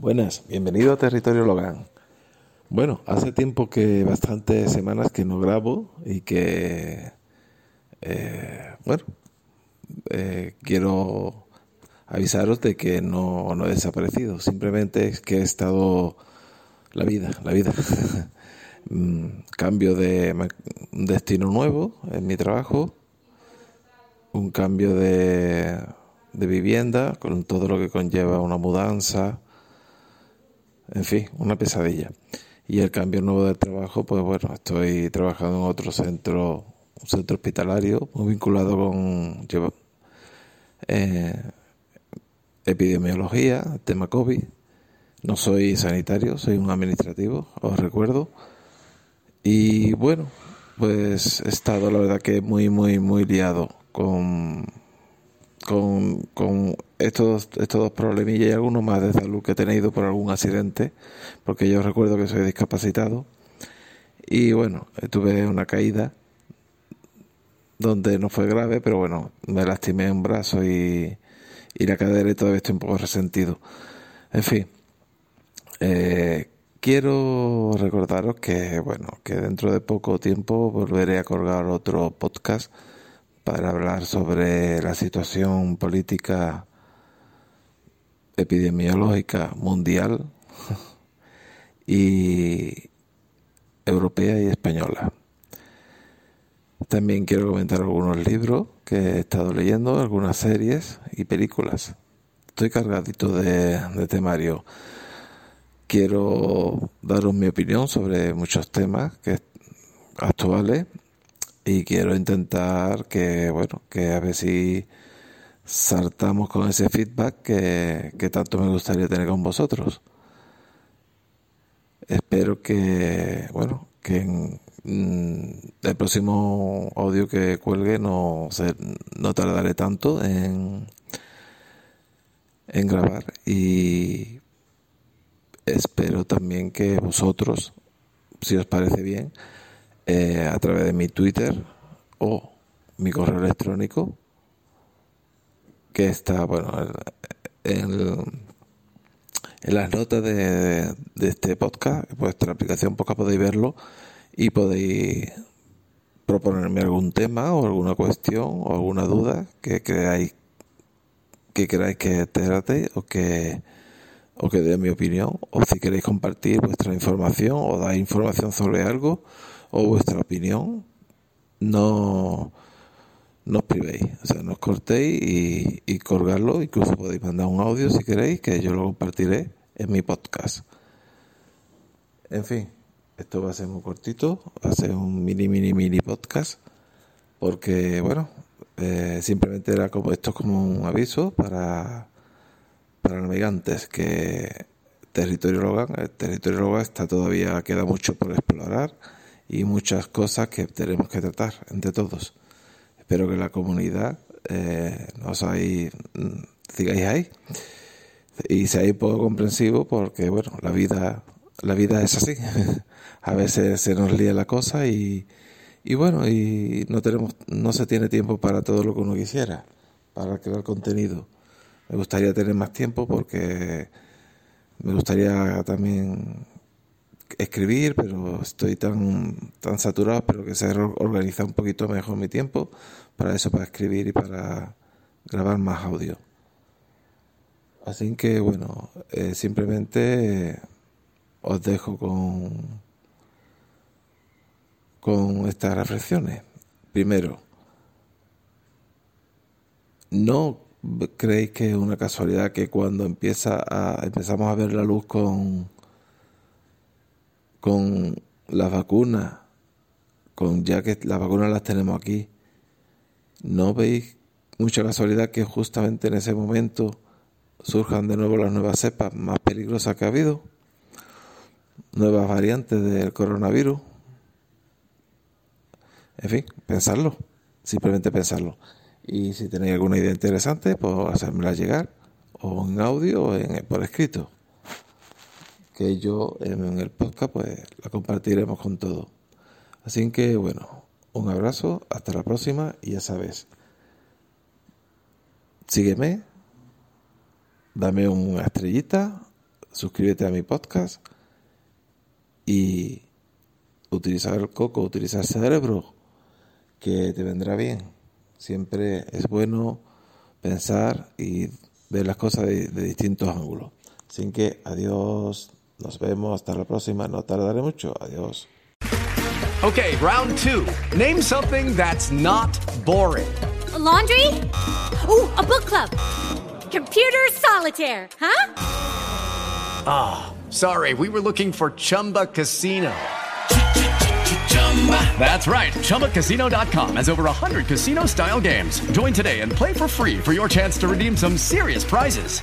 Buenas, bienvenido a Territorio Logan. Bueno, hace tiempo que bastantes semanas que no grabo y que, eh, bueno, eh, quiero avisaros de que no, no he desaparecido, simplemente es que he estado la vida, la vida. Mm, cambio de destino nuevo en mi trabajo, un cambio de, de vivienda con todo lo que conlleva una mudanza, en fin, una pesadilla. Y el cambio nuevo de trabajo, pues bueno, estoy trabajando en otro centro, un centro hospitalario, muy vinculado con eh, epidemiología, tema COVID. No soy sanitario, soy un administrativo, os recuerdo. Y bueno, pues he estado la verdad que muy, muy, muy liado con con, con estos, estos dos problemillas y algunos más de salud que he tenido por algún accidente, porque yo recuerdo que soy discapacitado. Y bueno, tuve una caída donde no fue grave, pero bueno, me lastimé un brazo y, y la cadera y todavía estoy un poco resentido. En fin, eh, quiero recordaros que, bueno, que dentro de poco tiempo volveré a colgar otro podcast para hablar sobre la situación política epidemiológica mundial y europea y española. También quiero comentar algunos libros que he estado leyendo, algunas series y películas. Estoy cargadito de, temario. Quiero daros mi opinión sobre muchos temas que actuales y quiero intentar que, bueno, que a ver si saltamos con ese feedback que, tanto me gustaría tener con vosotros. Espero que, bueno, que en, mm, el próximo audio que cuelgue no, se, no tardaré tanto en, en grabar y espero también que vosotros, si os parece bien, eh, a través de mi Twitter o mi correo electrónico que está bueno en, las notas de, de, este podcast vuestra aplicación podcast podéis verlo y podéis proponerme algún tema o alguna cuestión o alguna duda que creáis que queráis que trate o que o que dé mi opinión o si queréis compartir vuestra información o dar información sobre algo o vuestra opinión, no, no os privéis, o sea, no os cortéis y, y colgarlo, incluso podéis mandar un audio si queréis, que yo lo compartiré en mi podcast. En fin, esto va a ser muy cortito, va a ser un mini, mini, mini podcast, porque, bueno, eh, simplemente era como esto es como un aviso para, para navegantes que territorio Logan, el territorio Logan está todavía, queda mucho por explorar y muchas cosas que tenemos que tratar entre todos. Espero que la comunidad eh, hay, mm, sigáis ahí. Y seáis poco comprensivo porque bueno la vida la vida es así. A veces se nos lía la cosa y, y bueno y no tenemos no se tiene tiempo para todo lo que uno quisiera para crear contenido. Me gustaría tener más tiempo porque me gustaría también escribir, pero estoy tan, tan saturado, pero que se organiza un poquito mejor mi tiempo para eso, para escribir y para grabar más audio. Así que bueno, eh, simplemente os dejo con, con estas reflexiones. Primero, no creéis que es una casualidad que cuando empieza a, empezamos a ver la luz con con las vacunas, con ya que las vacunas las tenemos aquí, ¿no veis mucha casualidad que justamente en ese momento surjan de nuevo las nuevas cepas más peligrosas que ha habido? nuevas variantes del coronavirus. En fin, pensarlo, simplemente pensarlo. Y si tenéis alguna idea interesante, pues hacérmela llegar, o en audio o en, por escrito. Que yo en el podcast pues la compartiremos con todo. Así que bueno, un abrazo, hasta la próxima y ya sabes, sígueme, dame una estrellita, suscríbete a mi podcast y utilizar el coco, utilizar el cerebro, que te vendrá bien. Siempre es bueno pensar y ver las cosas de distintos ángulos. Así que adiós, nos vemos, hasta la próxima, no tardaré mucho, adiós. Okay, round two. Name something that's not boring. A laundry? Ooh, a book club. Computer solitaire, huh? Ah, sorry, we were looking for Chumba Casino. That's right. ChumbaCasino.com has over 100 casino style games. Join today and play for free for your chance to redeem some serious prizes.